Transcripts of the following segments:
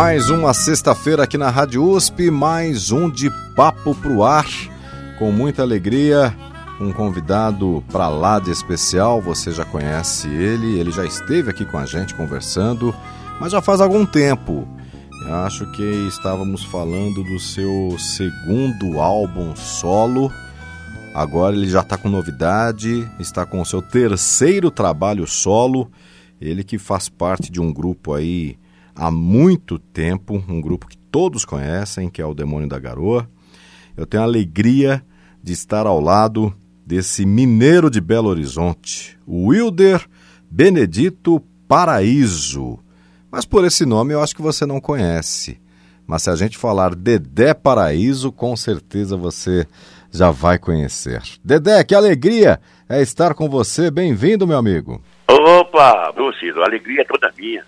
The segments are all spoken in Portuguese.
Mais uma sexta-feira aqui na Rádio USP, mais um de Papo Pro Ar, com muita alegria, um convidado para lá de especial, você já conhece ele, ele já esteve aqui com a gente conversando, mas já faz algum tempo. Eu acho que estávamos falando do seu segundo álbum solo. Agora ele já está com novidade, está com o seu terceiro trabalho solo. Ele que faz parte de um grupo aí há muito tempo, um grupo que todos conhecem, que é o Demônio da Garoa. Eu tenho a alegria de estar ao lado desse mineiro de Belo Horizonte, Wilder Benedito Paraíso. Mas por esse nome eu acho que você não conhece. Mas se a gente falar Dedé Paraíso, com certeza você já vai conhecer. Dedé, que alegria é estar com você. Bem-vindo, meu amigo. Opa, meu Cido, a alegria toda minha.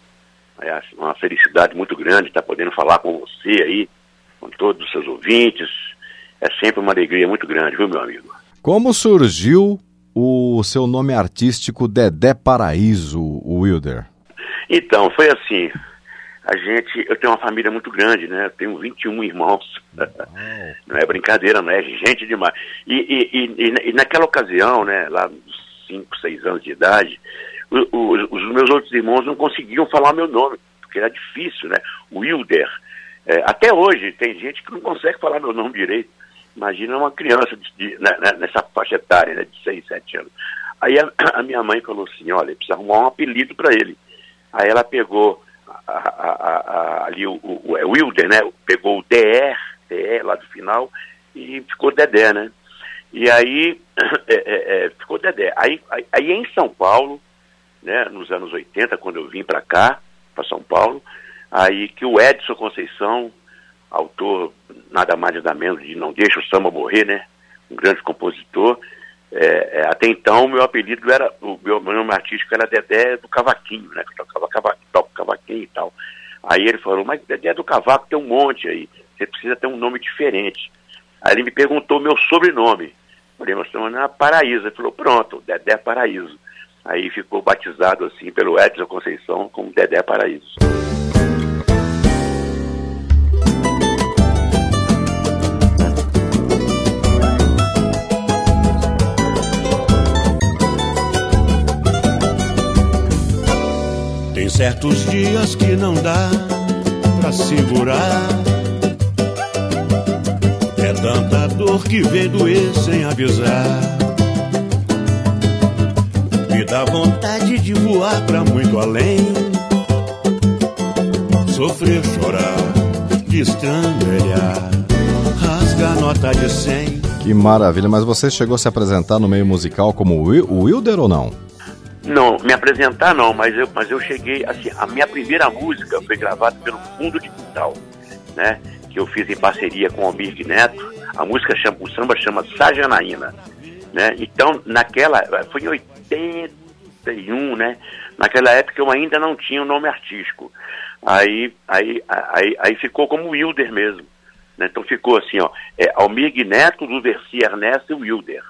É uma felicidade muito grande estar podendo falar com você aí, com todos os seus ouvintes. É sempre uma alegria muito grande, viu, meu amigo? Como surgiu o seu nome artístico Dedé Paraíso, Wilder? Então, foi assim. A gente, eu tenho uma família muito grande, né? Eu tenho 21 irmãos. não é brincadeira, não é gente demais. E, e, e, e naquela ocasião, né, lá nos 5, 6 anos de idade, os, meus outros irmãos não conseguiam falar meu nome, porque era difícil, né? Wilder. É, até hoje tem gente que não consegue falar meu nome direito. Imagina uma criança de, de, né, né, nessa faixa etária, né, de 6, 7 anos. Aí a, a, minha mãe falou assim, olha, precisa arrumar um apelido para ele. Aí ela pegou a, a, ali o, o, o, é Wilder, né? Pegou o DR, DR lá do final, e ficou Dedé, né? E aí é, é, é, ficou Dedé. Aí, aí, aí em São Paulo, né, nos anos 80, quando eu vim para cá, para São Paulo, aí que o Edson Conceição, autor nada mais nada menos de Não Deixa o Samba Morrer, né, um grande compositor, é, é, até então meu apelido era, o meu, nome artístico era Dedé do Cavaquinho, né, que tocava cava, toco cavaquinho e tal. Aí ele falou, mas Dedé do Cavaco tem um monte aí, você precisa ter um nome diferente. Aí ele me perguntou meu sobrenome. Falei, meu sobrenome é Paraíso. Ele falou, pronto, Dedé Paraíso. Aí ficou batizado assim pelo Edson Conceição como Dedé Paraíso. Tem certos dias que não dá pra segurar. É tanta dor que vem doer sem avisar dá vontade de voar pra muito além. Sofrer, chorar, destrambelhar, rasgar nota de cem. Que maravilha, mas você chegou a se apresentar no meio musical como o Wilder ou não? Não, me apresentar não, mas eu, mas eu cheguei, assim, a minha primeira música foi gravada pelo Fundo de Quintal, né? Que eu fiz em parceria com o Almir Neto. A música chama, o samba chama Sajanaína. Né? Então, naquela, foi em 81, né? Naquela época eu ainda não tinha o um nome artístico. Aí, aí, aí, aí ficou como Wilder mesmo. Né? Então ficou assim, ó, é Almir Neto, do Versi Ernesto e Wilder.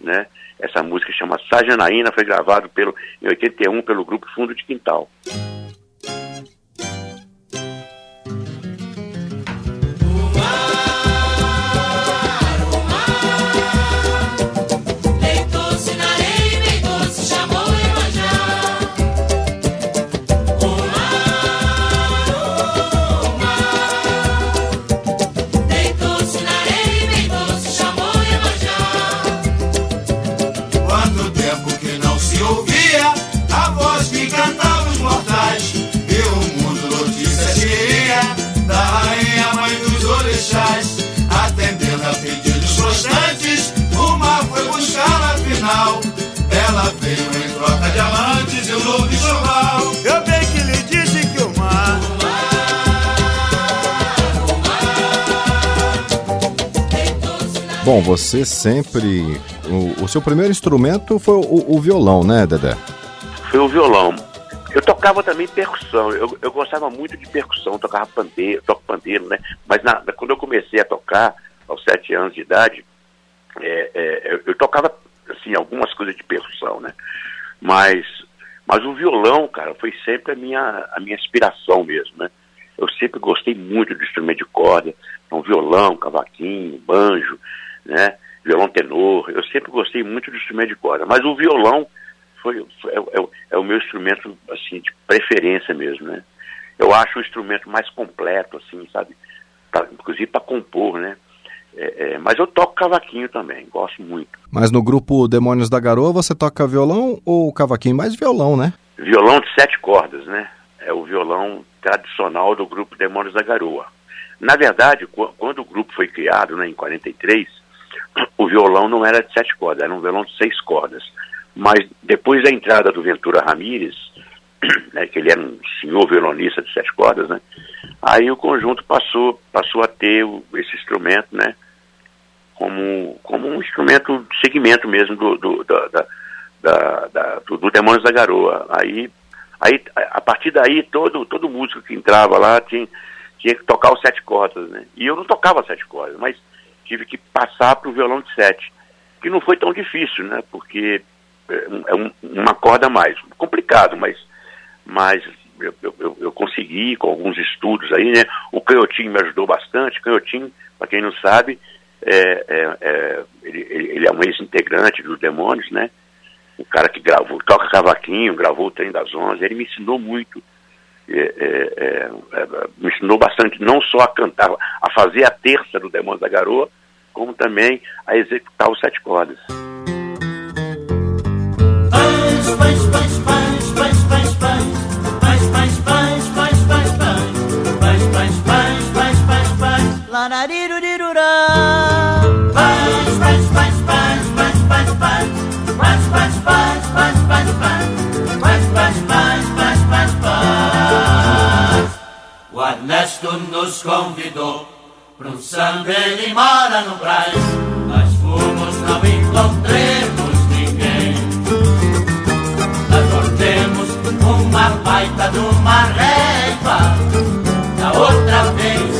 Né? Essa música chama Sajanaína, foi gravado pelo, em 81 pelo grupo Fundo de Quintal. encantavam os mortais. E o mundo notícias queria da rainha mãe dos orixás. Atendendo a pedidos constantes, o mar foi buscar na final Ela veio em troca de amantes e o lobo de. Eu bem que lhe disse que o mar. O mar, Bom, você sempre. O, o, seu primeiro instrumento foi o, o violão, né, Dedé? Foi o violão. Eu tocava também percussão. Eu, eu gostava muito de percussão, tocava pandeiro, toco pandeiro, né? Mas na, quando eu comecei a tocar, aos sete anos de idade, é, é, eu, eu tocava assim, algumas coisas de percussão, né? Mas, mas o violão, cara, foi sempre a minha, a minha inspiração mesmo, né? Eu sempre gostei muito do instrumento de corda, então violão, cavaquinho, banjo, né? Violão tenor, eu sempre gostei muito do instrumento de corda, mas o violão foi, foi é, é, é, o meu instrumento, assim, de preferência mesmo, né? Eu acho o instrumento mais completo, assim, sabe? Pra, inclusive para compor, né? É, é, mas eu toco cavaquinho também, gosto muito. Mas no grupo Demônios da Garoa você toca violão ou cavaquinho? Mais violão, né? Violão de sete cordas, né? É o violão tradicional do grupo Demônios da Garoa. Na verdade, quando o grupo foi criado, né, em 43, o violão não era de sete cordas, era um violão de seis cordas. Mas depois da entrada do Ventura Ramírez, né, que ele era um senhor violonista de sete cordas, né, aí o conjunto passou, passou a ter o, esse instrumento, né, como, como um instrumento de segmento mesmo do, do, da, da, da, da do, do Demônios da Garoa. Aí, aí, a partir daí, todo, todo músico que entrava lá tinha, tinha que tocar os sete cordas, né? E eu não tocava sete cordas, mas tive que passar para o violão de sete, que não foi tão difícil, né? Porque é, é um, uma corda a mais. Complicado, mas, mas eu, eu, eu, consegui com alguns estudos aí, né? O Canhotinho me ajudou bastante. Canhotinho, para quem não sabe, é, é, é, ele, ele, é um ex-integrante dos Demônios, né? O cara que gravou, toca cavaquinho, gravou o Trem das Onze, ele me ensinou muito. É, é, me ensinou bastante, não só a cantar, a fazer a terça do Demônios da Garoa, como também a executar os sete cordas. Ernesto nos convidou para um samba, ele mora no Braz. Nós fomos, não encontremos ninguém. Nós voltemos uma baita de uma régua. Da outra vez,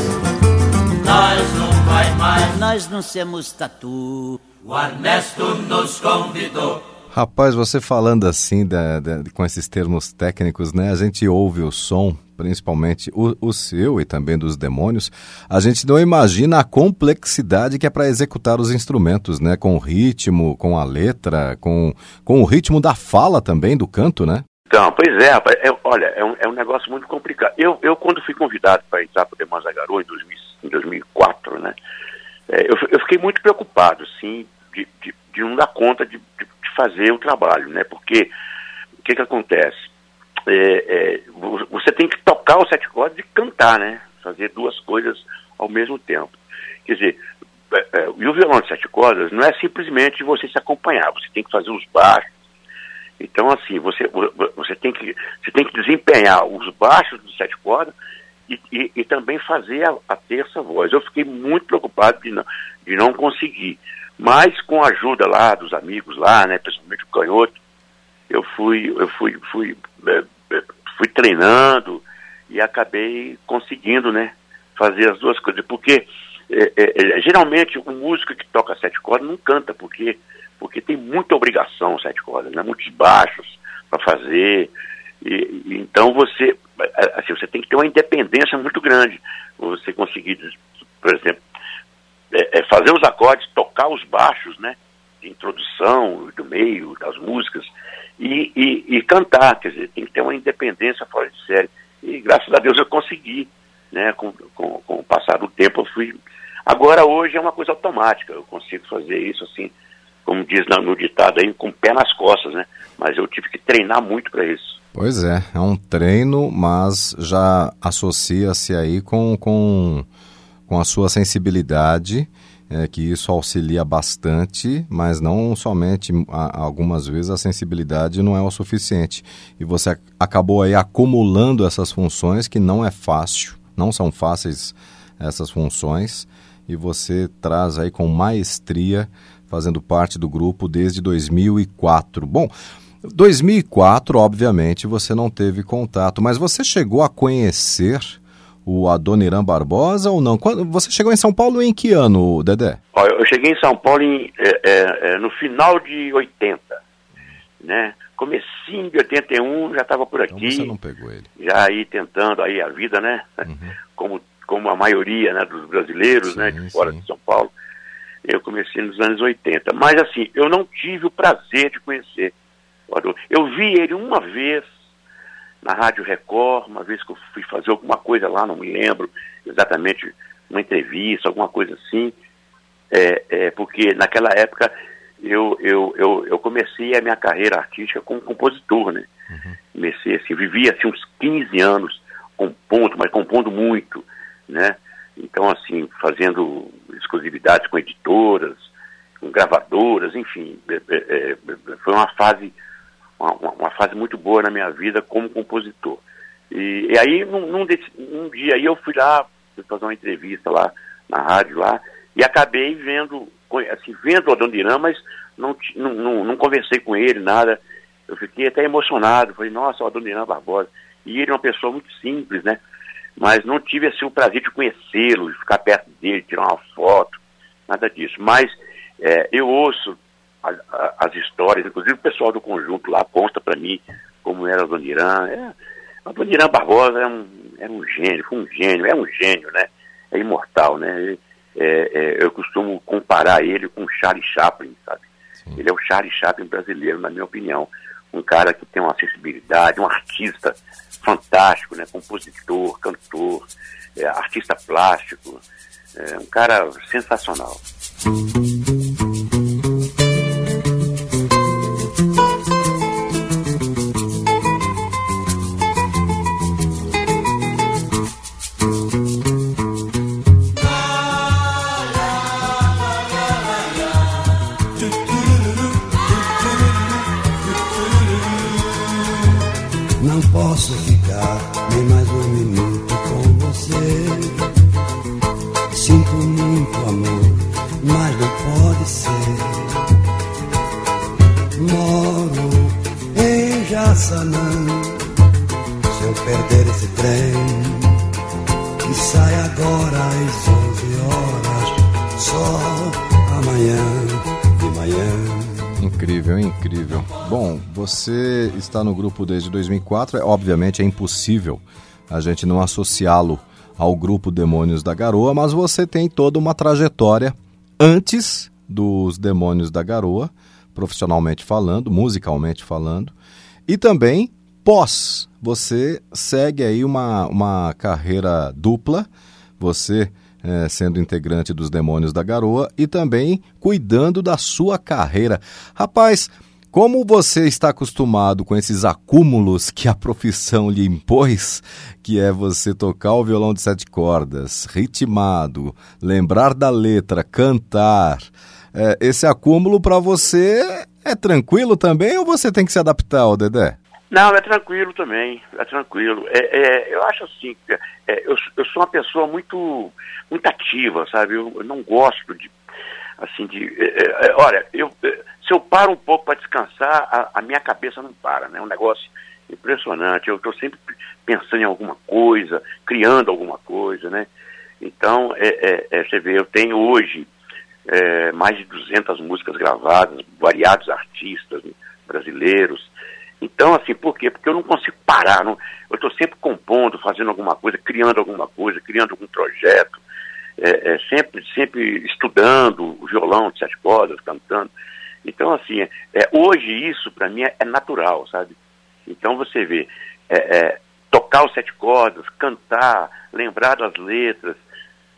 nós não vai mais. Nós não somos tatu. O Ernesto nos convidou Rapaz, você falando assim, da, da, com esses termos técnicos, né? A gente ouve o som, principalmente o, o seu e também dos demônios, a gente não imagina a complexidade que é para executar os instrumentos, né? Com o ritmo, com a letra, com, com o ritmo da fala também, do canto, né? Então, pois é, é, olha, é um, é um negócio muito complicado. Eu, eu quando fui convidado para entrar para o Demônios da Garoa em, 2000, em 2004, né? É, eu, eu fiquei muito preocupado, sim, de, de, de não dar conta de, de fazer o trabalho, né? Porque o que que acontece? É, é, você tem que tocar os sete cordas e cantar, né? Fazer duas coisas ao mesmo tempo. Quer dizer, é, é, e o violão de sete cordas não é simplesmente você se acompanhar, você tem que fazer os baixos. Então, assim, você, você, tem, que, você tem que desempenhar os baixos dos sete cordas e, e, e também fazer a, a, terça voz. Eu fiquei muito preocupado de não, de não conseguir. Mas com a ajuda lá dos amigos lá, né, principalmente o canhoto, eu fui, eu fui, fui, é, fui treinando e acabei conseguindo, né, fazer as duas coisas. Porque é, é, é geralmente o músico que toca sete cordas não canta, porque, porque tem muita obrigação sete cordas, né, muitos baixos para fazer. E, e, então você, assim, você tem que ter uma independência muito grande. Você conseguir, por exemplo, é, é fazer os acordes, tocar os baixos, né? De introdução, do meio, das músicas, e, e, e, cantar, quer dizer, tem que ter uma independência fora de série. E graças a Deus eu consegui, né? Com, com, com o passar do tempo eu fui. Agora hoje é uma coisa automática, eu consigo fazer isso assim, como diz no ditado aí, com o pé nas costas, né? Mas eu tive que treinar muito para isso. Pois é, é um treino, mas já associa-se aí com, com com a sua sensibilidade, é, que isso auxilia bastante, mas não somente, a, algumas vezes a sensibilidade não é o suficiente. E você acabou aí acumulando essas funções que não é fácil, não são fáceis essas funções, e você traz aí com maestria, fazendo parte do grupo desde 2004. Bom, 2004, obviamente, você não teve contato, mas você chegou a conhecer o Adoniran Barbosa ou não? Quando, você chegou em São Paulo em que ano, Dedé? Eu cheguei em São Paulo em, é, é, é no final de 80, né? Comecinho de 81, já estava por aqui. Então você não pegou ele. Já aí tentando aí a vida, né? Uhum. Como, como a maioria né, dos brasileiros, sim, né? De fora sim. de São Paulo. Eu comecei nos anos 80. Mas assim, eu não tive o prazer de conhecer o Adoniran. Eu vi ele uma vez na Rádio Record, uma vez que eu fui fazer alguma coisa lá, não me lembro exatamente, uma entrevista, alguma coisa assim, é, é, porque naquela época eu, eu, eu, eu, comecei a minha carreira artística como compositor, né? Uhum. Comecei assim, vivi assim uns 15 anos compondo, mas compondo muito, né? Então, assim, fazendo exclusividades com editoras, com gravadoras, enfim, é, é, é foi uma fase uma, uma, fase muito boa na minha vida como compositor. E, e aí, num, num, desse, dia aí eu fui lá, fui fazer uma entrevista lá na rádio lá, e acabei vendo, assim, vendo o Adoniran, mas não, não, não, não, conversei com ele, nada. Eu fiquei até emocionado, falei, nossa, o Adoniran Barbosa. E ele é uma pessoa muito simples, né? Mas não tive assim o prazer de conhecê-lo, de ficar perto dele, tirar uma foto, nada disso. Mas é, eu ouço as histórias, inclusive o pessoal do conjunto lá conta para mim como era o Doniran. É, o Doniran Barbosa é um, é um gênio, foi um gênio, é um gênio, né? É imortal, né? É, é, eu costumo comparar ele com o Charlie Chaplin, sabe? Sim. Ele é o Charlie Chaplin brasileiro, na minha opinião. Um cara que tem uma sensibilidade, um artista fantástico, né? Compositor, cantor, é, artista plástico, é um cara sensacional. Está no grupo desde 2004, é, obviamente é impossível a gente não associá-lo ao grupo Demônios da Garoa, mas você tem toda uma trajetória antes dos Demônios da Garoa, profissionalmente falando, musicalmente falando, e também pós. Você segue aí uma, uma carreira dupla, você é, sendo integrante dos Demônios da Garoa e também cuidando da sua carreira. Rapaz, como você está acostumado com esses acúmulos que a profissão lhe impôs, que é você tocar o violão de sete cordas, ritmado, lembrar da letra, cantar, é, esse acúmulo para você é tranquilo também ou você tem que se adaptar, ô Dedé? Não, é tranquilo também, é tranquilo. É, é eu acho assim, é, eu, eu, sou uma pessoa muito, muito ativa, sabe? Eu, eu não gosto de, assim, de... É, é, olha, eu se eu paro um pouco para descansar, a, a, minha cabeça não para, né? É um negócio impressionante. Eu estou sempre pensando em alguma coisa, criando alguma coisa, né? Então, é, é, é, você vê, eu tenho hoje é, mais de 200 músicas gravadas, variados artistas brasileiros. Então, assim, por quê? Porque eu não consigo parar. Não, eu estou sempre compondo, fazendo alguma coisa, criando alguma coisa, criando algum projeto. É, é, sempre, sempre estudando o violão de sete cordas, cantando. Então, assim, é, hoje isso para mim é, é, natural, sabe? Então você vê, é, é tocar os sete cordas, cantar, lembrar das letras,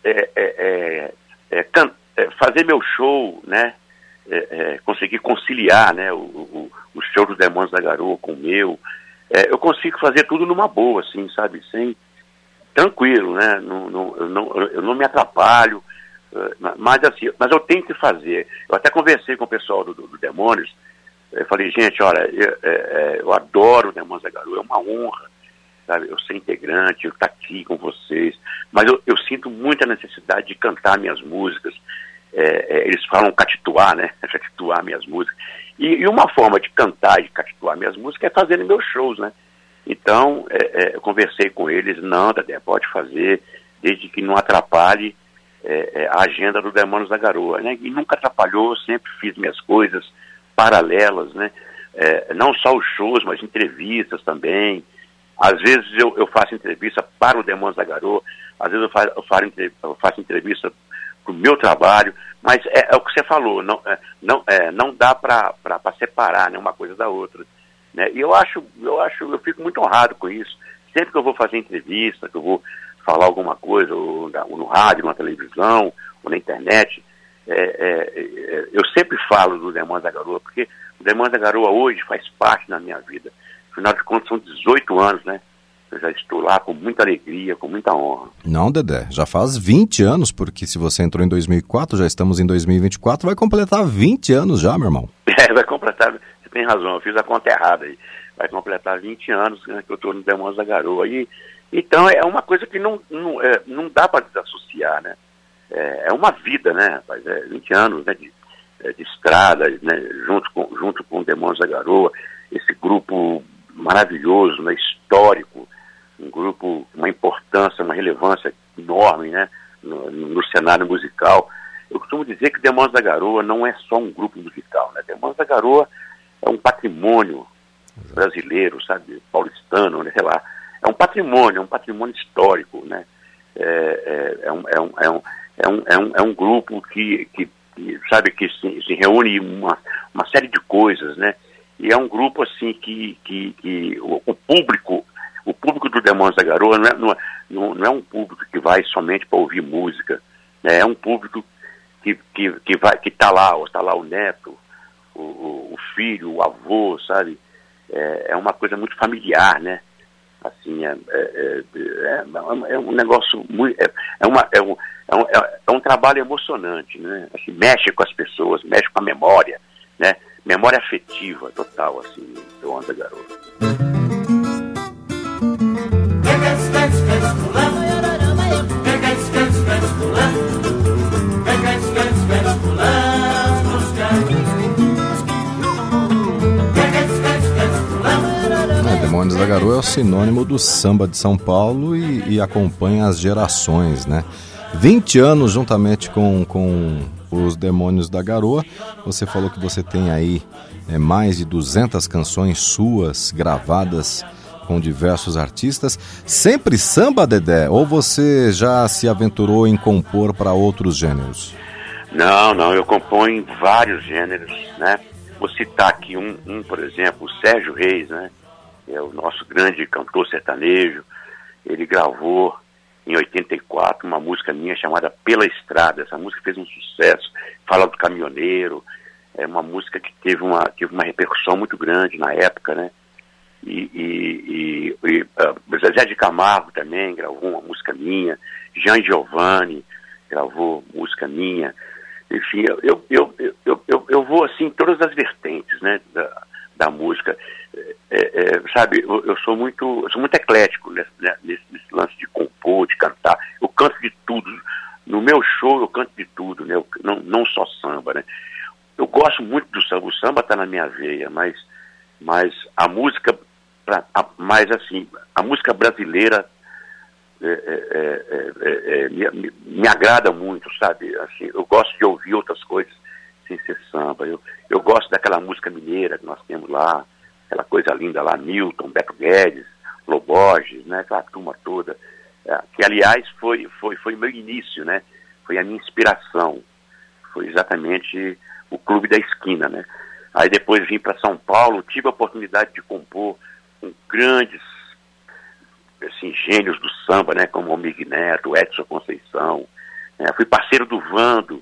é, é, can, fazer meu show, né? conseguir conciliar né, o, o, o, show dos Demônios da Garoa com o meu. eu consigo fazer tudo numa boa, assim, sabe? Sem, tranquilo, né? Não, não, eu, não, eu não me atrapalho, mas assim, mas eu tenho que fazer. Eu até conversei com o pessoal do, do, Demônios, eu falei, gente, olha, eu, é, eu adoro o Demônios da Garoa, é uma honra sabe? Eu ser integrante, eu estar aqui com vocês, mas eu, eu sinto muita necessidade de cantar minhas músicas. É, é, eles falam catituar, né? catituar minhas músicas. E, e, uma forma de cantar e catituar minhas músicas é fazendo meus shows, né? Então, é, eu conversei com eles, não, Tadé, pode fazer, desde que não atrapalhe é, é, a agenda do Demônios da Garoa, né? E nunca atrapalhou, sempre fiz minhas coisas paralelas, né? É, não só os shows, mas entrevistas também. Às vezes eu, eu faço entrevista para o Demônios da Garoa, às vezes eu faço, eu faço, eu faço entrevista para o meu trabalho, mas é, é, o que você falou, não, é, não, é, não dá para separar né, uma coisa da outra. Né? E eu acho, eu acho, eu fico muito honrado com isso. Sempre que eu vou fazer entrevista, que eu vou falar alguma coisa, ou, ou no rádio, na televisão, ou na internet, é, é, é, eu sempre falo do Demônio da Garoa, porque o Demônio da Garoa hoje faz parte da minha vida. Afinal de contas, são 18 anos, né? Eu já estou lá com muita alegria, com muita honra. Não, Dedé, já faz 20 anos, porque se você entrou em 2004, já estamos em 2024, vai completar 20 anos já, meu irmão. É, vai completar, você tem razão, eu fiz a conta errada aí. Vai completar 20 anos né, que eu estou no Demônios da Garoa. E, então é uma coisa que não, não, é, não dá para desassociar, né? É, é, uma vida, né, rapaz? É 20 anos né, de, é, de estrada, né, junto, com, junto com o Demônios da Garoa, esse grupo maravilhoso, né, histórico, um grupo com uma importância, uma relevância enorme né, no, no, cenário musical. Eu costumo dizer que Demônios da Garoa não é só um grupo musical. Né? Demônios da Garoa é um patrimônio brasileiro, sabe, paulistano, né, sei lá. É um patrimônio, é um patrimônio histórico, né? É, um, grupo que, que, que sabe, que se, se reúne uma, uma série de coisas, né? E é um grupo, assim, que, que, que o, o público o público do Demônios da Garoa não é, não, é, não é um público que vai somente para ouvir música, né? é um público que, que, que vai que está lá, está lá o neto, o, o, filho, o avô, sabe? É, é, uma coisa muito familiar, né? Assim, é, é, é, é um negócio muito. É, é, uma, é, um, é, um, é um trabalho emocionante, né? Assim, mexe com as pessoas, mexe com a memória, né? Memória afetiva total, assim, do Onda Garoto. Demônios da Garoa é o sinônimo do samba de São Paulo e, e acompanha as gerações, né? 20 anos juntamente com, com os Demônios da Garoa. Você falou que você tem aí é, mais de 200 canções suas gravadas com diversos artistas. Sempre samba, Dedé? Ou você já se aventurou em compor para outros gêneros? Não, não, eu componho vários gêneros, né? Vou citar aqui um, um, por exemplo, o Sérgio Reis, né? É o nosso grande cantor sertanejo. Ele gravou em 84 uma música minha chamada Pela Estrada. Essa música fez um sucesso, fala do caminhoneiro. É uma música que teve uma, teve uma repercussão muito grande na época, né? e, e, e uh, Zezé de Camargo também gravou uma música minha, Jean Giovanni gravou música minha, enfim, eu, eu, eu, eu, eu, eu vou assim em todas as vertentes né, da, da música. É, é, sabe, eu, eu, sou muito, eu sou muito eclético nesse, né, nesse, nesse, lance de compor, de cantar. Eu canto de tudo. No meu show eu canto de tudo, né? Eu, não, não só samba, né? Eu gosto muito do samba, o samba está na minha veia, mas, mas a música pra, a, mas assim, a música brasileira é, é, é, me, me, agrada muito, sabe? Assim, eu gosto de ouvir outras coisas sem ser samba. Eu, eu gosto daquela música mineira que nós temos lá, aquela coisa linda lá, Milton, Beto Guedes, Loborges, né? Aquela turma toda. que aliás foi, foi, foi meu início, né? Foi a minha inspiração. Foi exatamente o Clube da Esquina, né? Aí depois vim para São Paulo, tive a oportunidade de compor com grandes assim, gênios do samba, né, como o Mig Neto, Edson Conceição. Né, fui parceiro do Vando,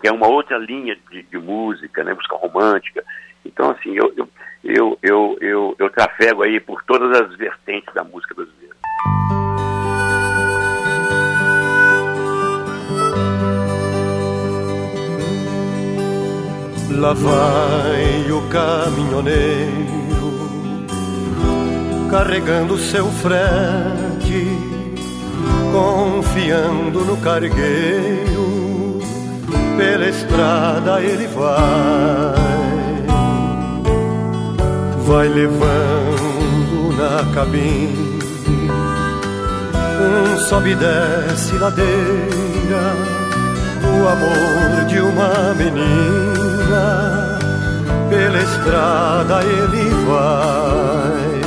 que é uma outra linha de, de música, né, música romântica. Então, assim, eu, eu, eu, eu, eu, eu trafego aí por todas as vertentes da música brasileira. Lá vai o caminhoneiro carregando seu frete, confiando no cargueiro, pela estrada ele vai, vai levando na cabine um sobe e desce ladeira, o amor de uma menina, pela estrada ele vai.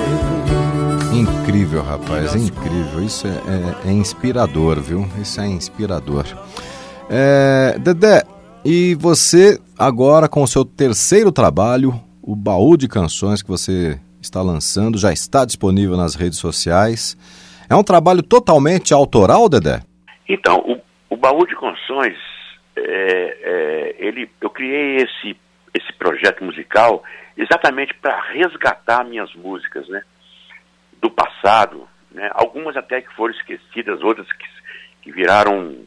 Incrível, rapaz, é incrível. Isso é, é, é inspirador, viu? Isso é inspirador. É, Dedé, e você agora com o seu terceiro trabalho, o baú de canções que você está lançando, já está disponível nas redes sociais. É um trabalho totalmente autoral, Dedé? Então, o, o Baú de Canções, é, é, ele, eu criei esse, esse projeto musical exatamente para resgatar minhas músicas, né? Do passado, né? Algumas até que foram esquecidas, outras que, que viraram,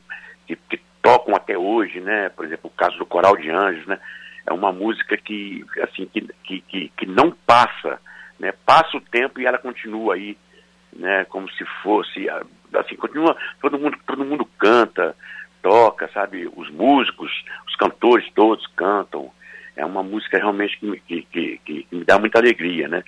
que, que tocam até hoje, né? Por exemplo, o caso do Coral de Anjos, né? É uma música que, assim, que, que, que, não passa, né? Passa o tempo e ela continua aí né? Como se fosse, assim, continua, todo mundo, todo mundo canta, toca, sabe? Os músicos, os cantores todos cantam. É uma música realmente que, que, que, que me dá muita alegria, né?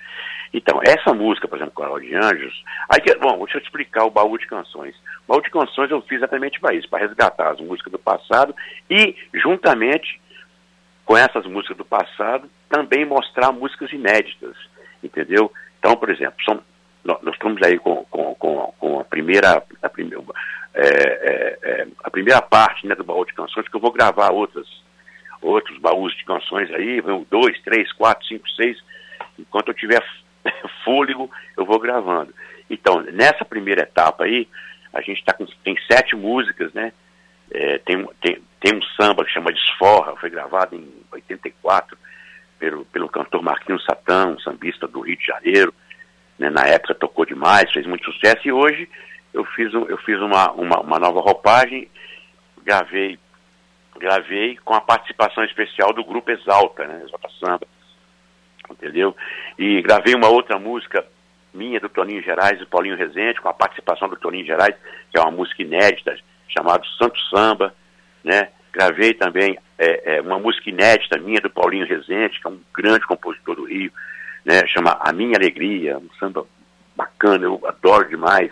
Então, essa música, por exemplo, Coral de Anjos, aí bom, deixa eu te explicar o baú de canções. O baú de canções eu fiz exatamente para isso, para resgatar as músicas do passado e, juntamente com essas músicas do passado, também mostrar músicas inéditas, entendeu? Então, por exemplo, são nós estamos aí com, com, com, com a primeira a primeira, é, é, é, a primeira parte né, do baú de canções, que eu vou gravar outras, outros baús de canções aí, dois, três, quatro, cinco, seis, enquanto eu tiver fôlego, eu vou gravando. Então, nessa primeira etapa aí, a gente tá com, tem sete músicas, né? É, tem, tem, tem um samba que chama Desforra, foi gravado em 84 pelo, pelo cantor Marquinhos Satã, um sambista do Rio de Janeiro né, na época tocou demais, fez muito sucesso, e hoje eu fiz, um, eu fiz uma, uma, uma, nova roupagem, gravei, gravei com a participação especial do grupo Exalta, né, Exalta Samba, entendeu? E gravei uma outra música minha, do Toninho Gerais e Paulinho Rezende, com a participação do Toninho Gerais, que é uma música inédita, chamada Santo Samba, né? Gravei também é, é, uma música inédita minha, do Paulinho Rezende, que é um grande compositor do Rio, né, chama A Minha Alegria, um samba bacana, eu adoro demais,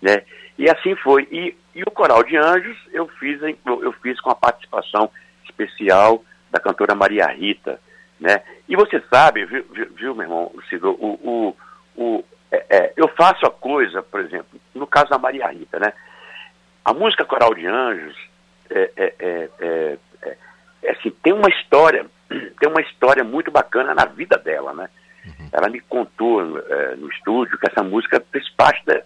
né? E assim foi. E, e o Coral de Anjos eu fiz, eu, fiz com a participação especial da cantora Maria Rita, né? E você sabe, viu, viu, viu meu irmão, Cido, o, o, o é, é, eu faço a coisa, por exemplo, no caso da Maria Rita, né? A música Coral de Anjos é, é, é, é, é assim, tem uma história, tem uma história muito bacana na vida dela, né? Uhum. Ela me contou é, no estúdio que essa música fez parte da,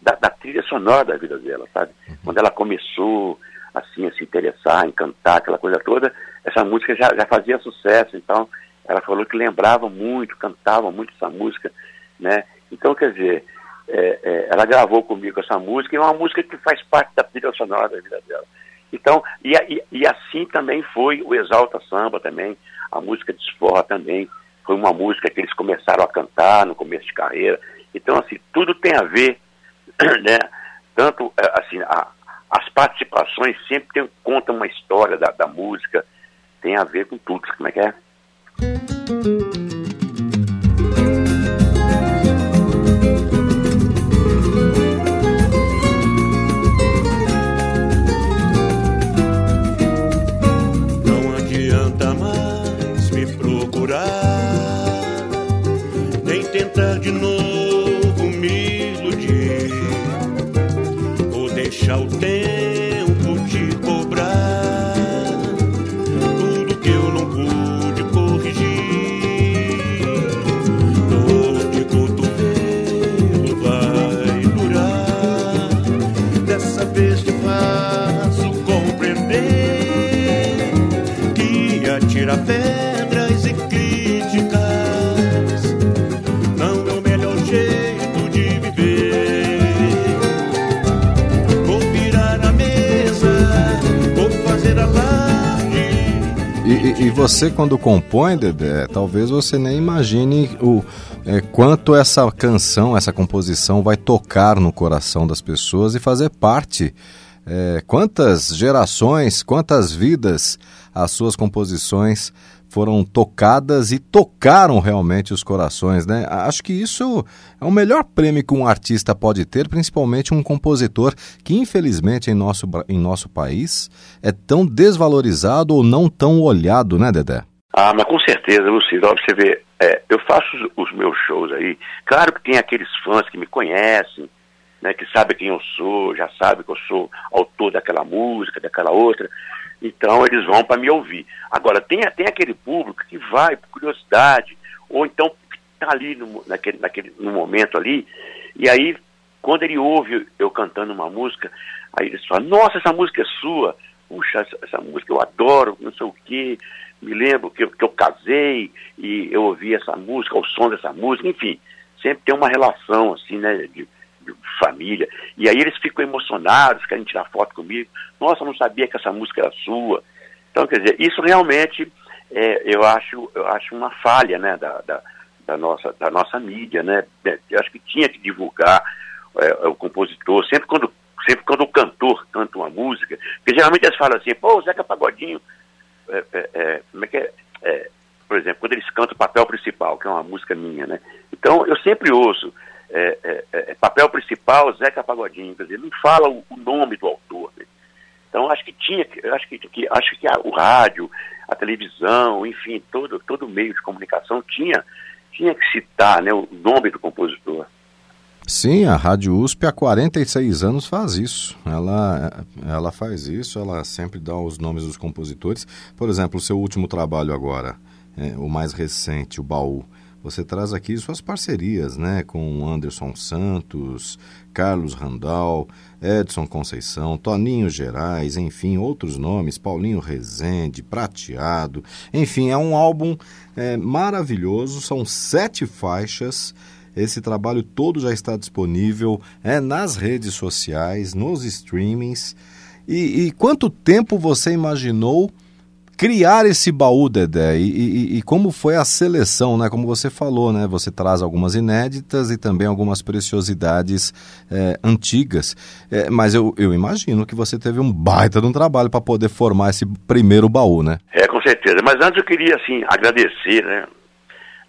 da, da, trilha sonora da vida dela, sabe? Uhum. Quando ela começou assim a se interessar, em cantar, aquela coisa toda, essa música já, já fazia sucesso, então ela falou que lembrava muito, cantava muito essa música, né? Então, quer dizer, é, é, ela gravou comigo essa música e é uma música que faz parte da trilha sonora da vida dela. Então, e, e, e assim também foi o Exalta Samba também, a música Desforra também, foi uma música que eles começaram a cantar no começo de carreira. Então, assim, tudo tem a ver, né? Tanto, é, assim, a, as participações sempre tem, contam uma história da, da música, tem a ver com tudo. Como é que é? shouting. E, você, quando compõe, Dedé, talvez você nem imagine o, é, quanto essa canção, essa composição vai tocar no coração das pessoas e fazer parte. É, quantas gerações, quantas vidas as suas composições foram tocadas e tocaram realmente os corações, né? Acho que isso é o melhor prêmio que um artista pode ter, principalmente um compositor que infelizmente em nosso, em nosso país é tão desvalorizado ou não tão olhado, né, Dedé? Ah, mas com certeza, Lucido, você vê, é, eu faço os, os, meus shows aí, claro que tem aqueles fãs que me conhecem, né, que sabem quem eu sou, já sabem que eu sou autor daquela música, daquela outra, então eles vão para me ouvir. Agora, tem, tem aquele público que vai por curiosidade, ou então está ali no, naquele, naquele, no momento ali, e aí, quando ele ouve eu cantando uma música, aí eles falam, nossa, essa música é sua, puxa, essa, essa música eu adoro, não sei o quê, me lembro que, que eu casei e eu ouvi essa música, o som dessa música, enfim, sempre tem uma relação assim, né, de, família. E aí eles ficam emocionados, querem tirar foto comigo. Nossa, não sabia que essa música era sua. Então, quer dizer, isso realmente é, eu, acho, eu acho uma falha né, da, da, da, nossa, da nossa mídia. Né? Eu acho que tinha que divulgar é, o compositor, sempre quando, sempre quando o cantor canta uma música, porque geralmente eles falam assim, pô, Zeca Pagodinho, é, é, é como é que é? é? Por exemplo, quando eles cantam o papel principal, que é uma música minha, né? Então eu sempre ouço é, é, é, papel principal, Zeca Pagodinho, dizer, não fala o, o nome do autor. Né? Então acho que tinha, acho que, que acho que a, o rádio, a televisão, enfim, todo todo meio de comunicação tinha tinha que citar, né, o nome do compositor. Sim, a Rádio USP há 46 anos faz isso. Ela, ela faz isso, ela sempre dá os nomes dos compositores. Por exemplo, o seu último trabalho agora, é, o mais recente, o Baú. Você traz aqui suas parcerias, né, com Anderson Santos, Carlos Randal, Edson Conceição, Toninho Gerais, enfim, outros nomes, Paulinho Rezende, Prateado, enfim, é um álbum é, maravilhoso, são sete faixas. Esse trabalho todo já está disponível é, nas redes sociais, nos streamings. E, e quanto tempo você imaginou criar esse baú, Dedé, e, e, e, como foi a seleção, né? Como você falou, né? Você traz algumas inéditas e também algumas preciosidades é, antigas. É, mas eu, eu imagino que você teve um baita de um trabalho para poder formar esse primeiro baú, né? É, com certeza. Mas antes eu queria, assim, agradecer, né?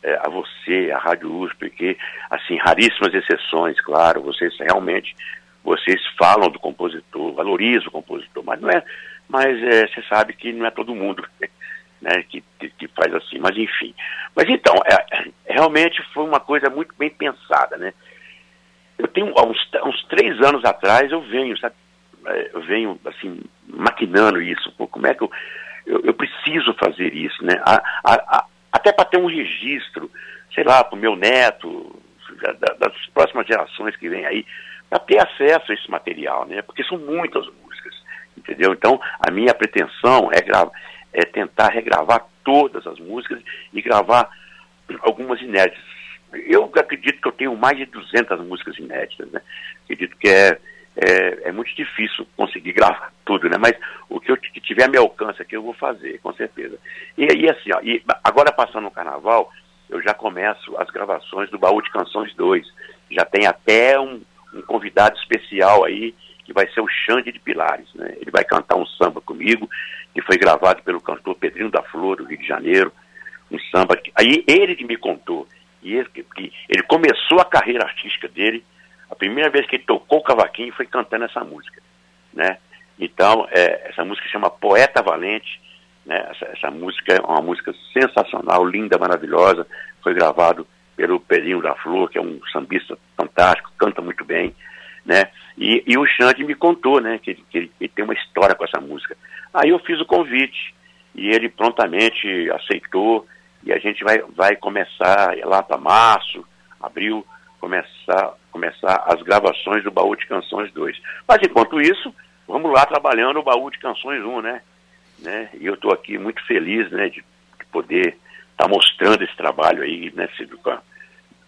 É, a você, a Rádio USP, porque, assim, raríssimas exceções, claro, vocês realmente, vocês falam do compositor, valorizam o compositor, mas não é mas é, você sabe que não é todo mundo né, que, que, faz assim, mas enfim. Mas então, é, realmente foi uma coisa muito bem pensada, né? Eu tenho, há uns, uns três anos atrás, eu venho, sabe, é, eu venho, assim, maquinando isso, pô, como é que eu, eu, eu preciso fazer isso, né? A, a, a, até para ter um registro, sei lá, para o meu neto, das próximas gerações que vêm aí, para ter acesso a esse material, né? Porque são muitas entendeu? Então, a minha pretensão é, é tentar regravar todas as músicas e gravar algumas inéditas. Eu acredito que eu tenho mais de 200 músicas inéditas, né? Acredito que é, é, é muito difícil conseguir gravar tudo, né? Mas o que eu que tiver a meu alcance aqui eu vou fazer, com certeza. E aí, assim, ó, e agora passando o carnaval, eu já começo as gravações do Baú de Canções 2. Já tem até um, um convidado especial aí que vai ser o Xande de Pilares. Né? Ele vai cantar um samba comigo, que foi gravado pelo cantor Pedrinho da Flor, do Rio de Janeiro. Um samba. Que, aí ele que me contou. E ele, que, ele começou a carreira artística dele, a primeira vez que ele tocou o cavaquinho foi cantando essa música. Né? Então, é, essa música chama Poeta Valente. Né? Essa, essa música é uma música sensacional, linda, maravilhosa. Foi gravado pelo Pedrinho da Flor, que é um sambista fantástico, canta muito bem né? E, e o Xande me contou, né, que, que, ele, ele tem uma história com essa música. Aí eu fiz o convite e ele prontamente aceitou e a gente vai, vai começar lá para março, abril, começar, começar as gravações do Baú de Canções 2. Mas enquanto isso, vamos lá trabalhando o Baú de Canções 1, né? né? E eu estou aqui muito feliz, né, de, de poder estar tá mostrando esse trabalho aí, né, Cid, com a,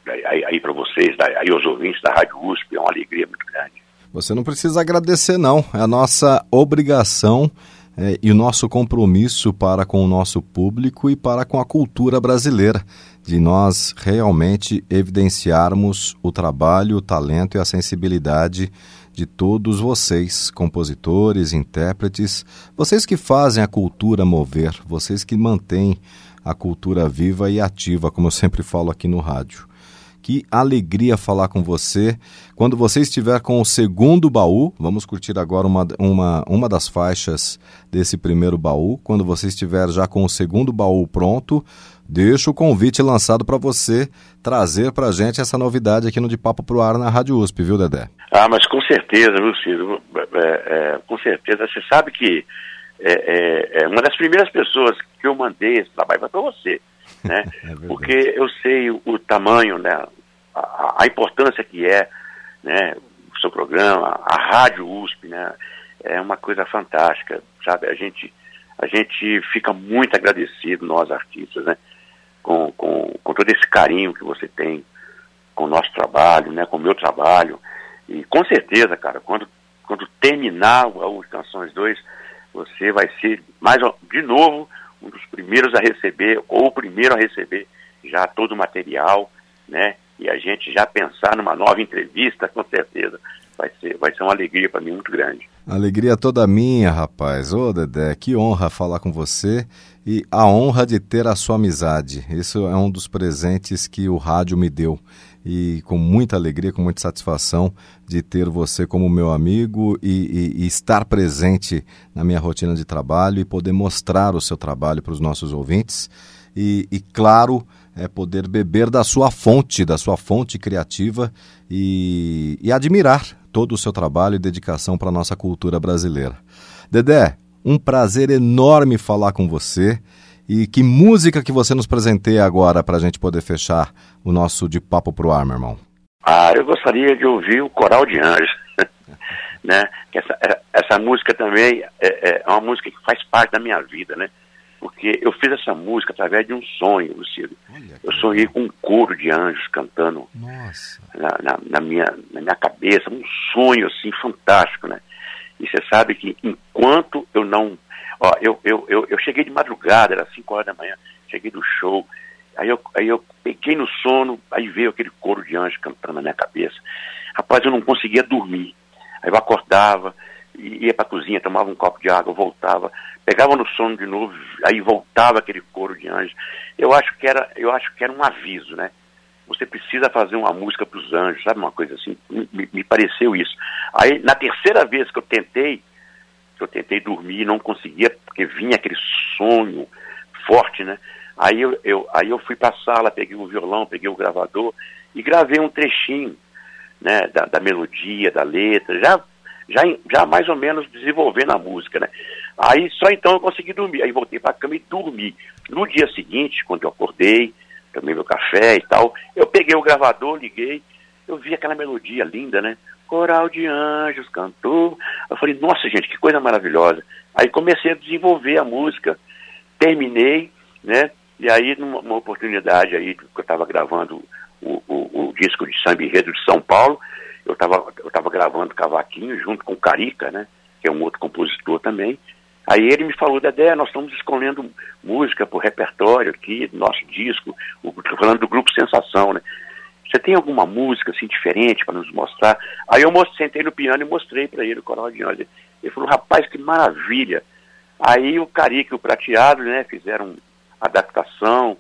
aí, aí para vocês, aí aos ouvintes da Rádio USP, é uma alegria muito grande. Você não precisa agradecer, não. É a nossa obrigação é, e o nosso compromisso para com o nosso público e para com a cultura brasileira, de nós realmente evidenciarmos o trabalho, o talento e a sensibilidade de todos vocês, compositores, intérpretes, vocês que fazem a cultura mover, vocês que mantêm a cultura viva e ativa, como eu sempre falo aqui no rádio. Que alegria falar com você. Quando você estiver com o segundo baú, vamos curtir agora uma, uma, uma das faixas desse primeiro baú. Quando você estiver já com o segundo baú pronto, deixo o convite lançado para você trazer para a gente essa novidade aqui no De Papo Pro Ar na Rádio USP, viu, Dedé? Ah, mas com certeza, viu, Ciro? É, é, com certeza. Você sabe que é, é, é uma das primeiras pessoas que eu mandei esse trabalho para você, né? É Porque eu sei o, o tamanho, né? A, a, importância que é, né? O seu programa, a Rádio USP, né? É uma coisa fantástica, sabe? A gente, a gente fica muito agradecido, nós artistas, né? Com, com, com todo esse carinho que você tem com o nosso trabalho, né? Com o meu trabalho. E com certeza, cara, quando, quando terminar o Canções 2, você vai ser, mais de novo, um dos primeiros a receber, ou o primeiro a receber já todo o material, né? E a gente já pensar numa nova entrevista, com certeza. Vai ser, vai ser uma alegria para mim muito grande. Alegria toda minha, rapaz. Ô, Dedé, que honra falar com você e a honra de ter a sua amizade. Isso é um dos presentes que o rádio me deu e com muita alegria, com muita satisfação de ter você como meu amigo e, e, e estar presente na minha rotina de trabalho e poder mostrar o seu trabalho para os nossos ouvintes e, e, claro, é poder beber da sua fonte, da sua fonte criativa e, e admirar todo o seu trabalho e dedicação para a nossa cultura brasileira. Dedé, um prazer enorme falar com você. E que música que você nos presenteia agora para a gente poder fechar o nosso De Papo Pro Ar, meu irmão? Ah, eu gostaria de ouvir o Coral de Anjos. né? essa, essa música também é, é, uma música que faz parte da minha vida, né? Porque eu fiz essa música através de um sonho, Lucido. Eu sonhei com um coro de anjos cantando na, na, na, minha, na minha cabeça, um sonho assim fantástico, né? E você sabe que enquanto eu não Ó, eu, eu, eu, eu cheguei de madrugada, era 5 horas da manhã, cheguei do show, aí eu, aí eu peguei no sono, aí veio aquele coro de anjo cantando na minha cabeça. Rapaz, eu não conseguia dormir. Aí eu acordava, ia para a cozinha, tomava um copo de água, voltava, pegava no sono de novo, aí voltava aquele coro de anjos. Eu acho que era, eu acho que era um aviso, né? Você precisa fazer uma música para os anjos, sabe uma coisa assim? Me, me, pareceu isso. Aí na terceira vez que eu tentei, que eu tentei dormir não conseguia, porque vinha aquele sonho forte, né? Aí eu, eu aí eu fui para a sala, peguei o violão, peguei o gravador e gravei um trechinho, né, da, da melodia, da letra, já, já, já mais ou menos desenvolvendo a música, né? Aí só então eu consegui dormir, aí voltei para a cama e dormi. No dia seguinte, quando eu acordei, tomei meu café e tal, eu peguei o gravador, liguei, eu vi aquela melodia linda, né? coral de anjos cantou. Eu falei, nossa gente, que coisa maravilhosa. Aí comecei a desenvolver a música, terminei, né? E aí, numa oportunidade aí, que eu estava gravando o, o, o, disco de samba enredo de São Paulo, eu estava eu tava gravando Cavaquinho junto com o Carica, né? Que é um outro compositor também. Aí ele me falou, Dedé, nós estamos escolhendo música para o repertório aqui, nosso disco, estou falando do grupo Sensação, né? Você tem alguma música assim diferente para nos mostrar? Aí eu sentei no piano e mostrei para ele o coral de anjos. Ele falou, rapaz, que maravilha. Aí o Carica e o Prateado, né, fizeram adaptação,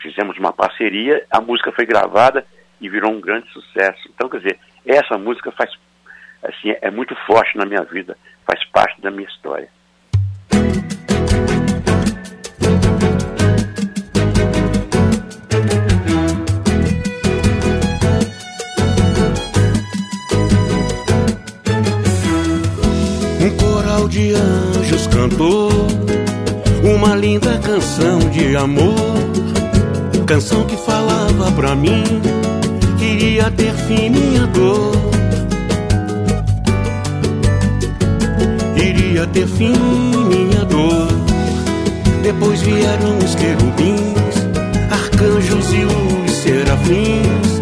fizemos uma parceria, a música foi gravada e virou um grande sucesso. Então, quer dizer, essa música faz, assim, é muito forte na minha vida, faz parte da minha história. de anjos cantou uma linda canção de amor, canção que falava pra mim Iria ter fim minha dor. Iria ter fim minha dor. Depois vieram os querubins, arcanjos e os serafins,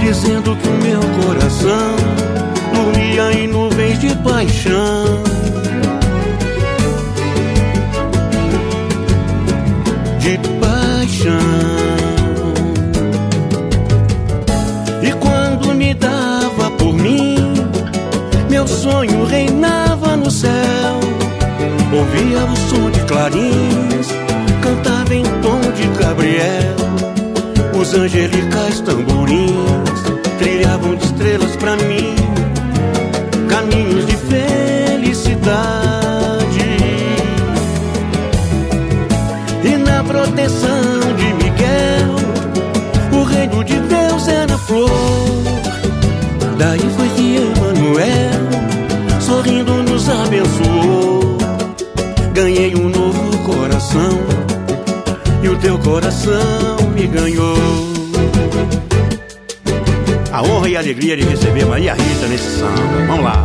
dizendo que o meu coração dormia em nuvens de paixão. De paixão. sonho reinava no céu. Ouvia o som de clarins, cantava em tom de Gabriel. Os angelicais tamborins trilhavam de estrelas para mim, caminhos de felicidade. abençoou. Ganhei um novo coração e o teu coração me ganhou. A honra e a alegria de receber Maria Rita nesse samba. Vamos lá.